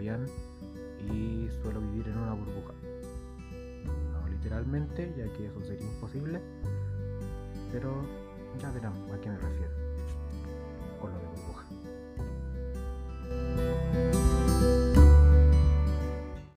y suelo vivir en una burbuja. No literalmente, ya que eso sería imposible, pero ya verán a qué me refiero